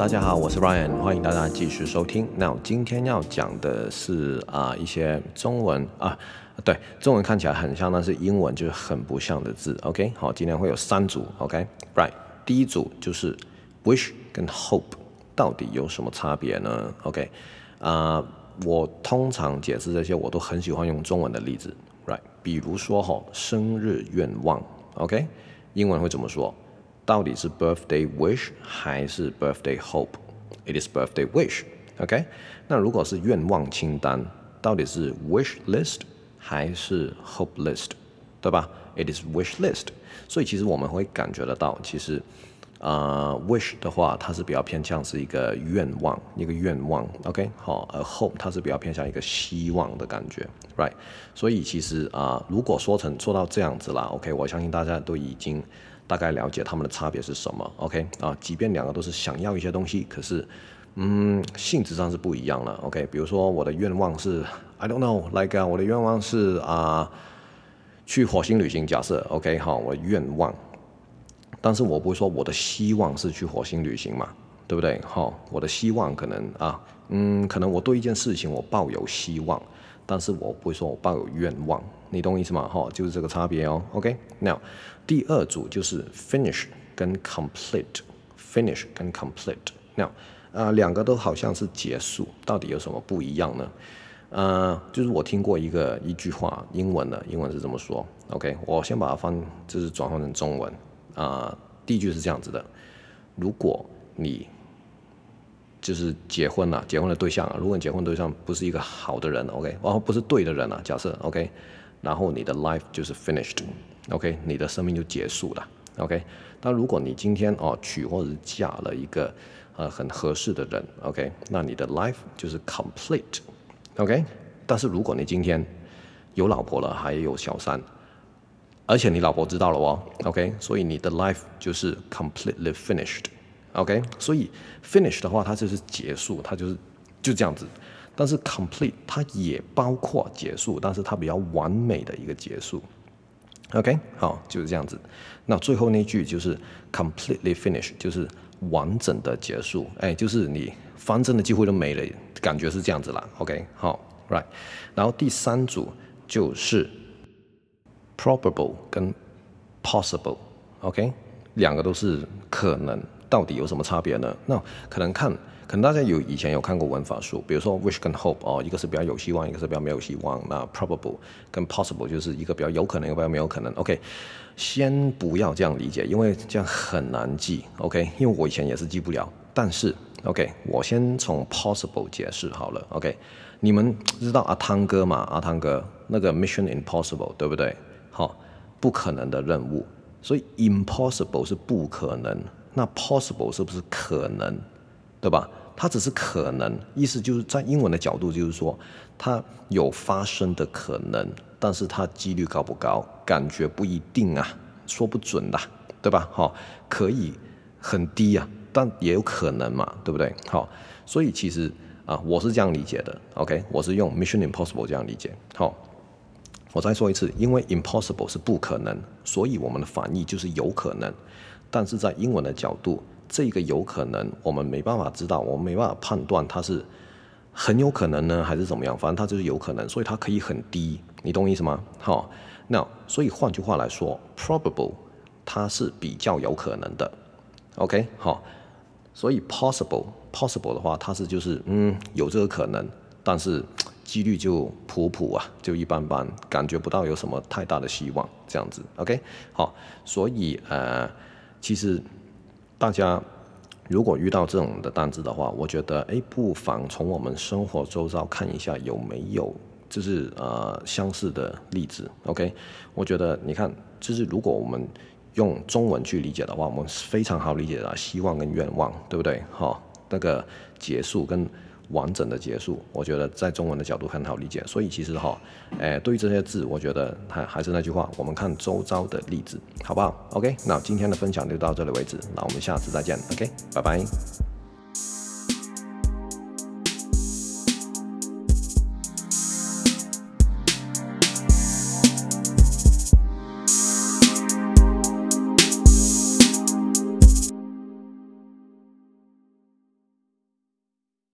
大家好，我是 Ryan，欢迎大家继续收听。那我今天要讲的是啊、一些中文啊，对，中文看起来很像，但是英文就是很不像的字。OK，好，今天会有三组。OK，Right，、第一组就是 wish 跟 hope 到底有什么差别呢？OK，啊、我通常解释这些，我都很喜欢用中文的例子。Right，比如说哈，生日愿望。OK，英文会怎么说？到底是 birthday wish 还是 birthday hope？It is birthday wish。OK，那如果是愿望清单，到底是 wish list 还是 hope list？对吧？It is wish list。所以其实我们会感觉得到，其实啊、wish 的话，它是比较偏向是一个愿望，一个愿望。OK，好，而 hope 它是比较偏向一个希望的感觉，right？所以其实啊、如果说成做到这样子啦，OK，我相信大家都已经。大概了解他们的差别是什么，OK 啊，即便两个都是想要一些东西，可是，嗯，性质上是不一样了，OK。比如说我的愿望是，I don't know，like、我的愿望是啊去火星旅行。假设，OK，好，我的愿望，但是我不会说我的希望是去火星旅行嘛，对不对？好，我的希望可能啊，嗯，可能我对一件事情我抱有希望。但是我不会说我抱有愿望，你懂我意思吗？哈，就是这个差别哦。OK，now，、okay? 第二组就是 finish 跟 complete，finish 跟 complete，now，啊，两个都好像是结束，到底有什么不一样呢？呃，就是我听过一个一句话，英文的，英文是这么说。OK，我先把它翻，就是转换成中文。啊、呃，第一句是这样子的：如果你就是结婚了，结婚的对象啊。如果你结婚对象不是一个好的人，OK，然后不是对的人啊，假设 OK，然后你的 life 就是 finished，OK，你的生命就结束了，OK。但如果你今天哦娶或者嫁了一个呃很合适的人，OK，那你的 life 就是 complete，OK。但是如果你今天有老婆了，还有小三，而且你老婆知道了哦，OK，所以你的 life 就是 completely finished。OK，所以 finish 的话，它就是结束，它就是就这样子。但是 complete 它也包括结束，但是它比较完美的一个结束。OK，好，就是这样子。那最后那句就是 completely finish，就是完整的结束。哎，就是你翻真的机会都没了，感觉是这样子啦。OK，好，right。然后第三组就是 probable 跟 possible。OK，两个都是可能。到底有什么差别呢？那可能看，可能大家有以前有看过文法书，比如说 wish 跟 hope 哦，一个是比较有希望，一个是比较没有希望。那 probable 跟 possible 就是一个比较有可能，一个比较没有可能。OK，先不要这样理解，因为这样很难记。OK，因为我以前也是记不了。但是 OK，我先从 possible 解释好了。OK，你们知道阿汤哥吗？阿汤哥那个 Mission Impossible 对不对？好，不可能的任务，所以 impossible 是不可能。那 possible 是不是可能，对吧？它只是可能，意思就是在英文的角度，就是说它有发生的可能，但是它几率高不高？感觉不一定啊，说不准的，对吧？好，可以很低啊，但也有可能嘛，对不对？好，所以其实啊，我是这样理解的，OK，我是用 Mission Impossible 这样理解。好，我再说一次，因为 impossible 是不可能，所以我们的反义就是有可能。但是在英文的角度，这个有可能我们没办法知道，我们没办法判断它是很有可能呢，还是怎么样？反正它就是有可能，所以它可以很低，你懂我意思吗？好，那所以换句话来说，probable 它是比较有可能的，OK？好，所以 possible possible 的话，它是就是嗯有这个可能，但是几率就普普啊，就一般般，感觉不到有什么太大的希望，这样子，OK？好，所以呃。其实，大家如果遇到这种的单字的话，我觉得哎，不妨从我们生活周遭看一下有没有就是呃相似的例子。OK，我觉得你看，就是如果我们用中文去理解的话，我们非常好理解的，希望跟愿望，对不对？好、哦，那个结束跟。完整的结束，我觉得在中文的角度很好理解，所以其实哈，哎，对于这些字，我觉得还还是那句话，我们看周遭的例子，好不好？OK，那今天的分享就到这里为止，那我们下次再见，OK，拜拜。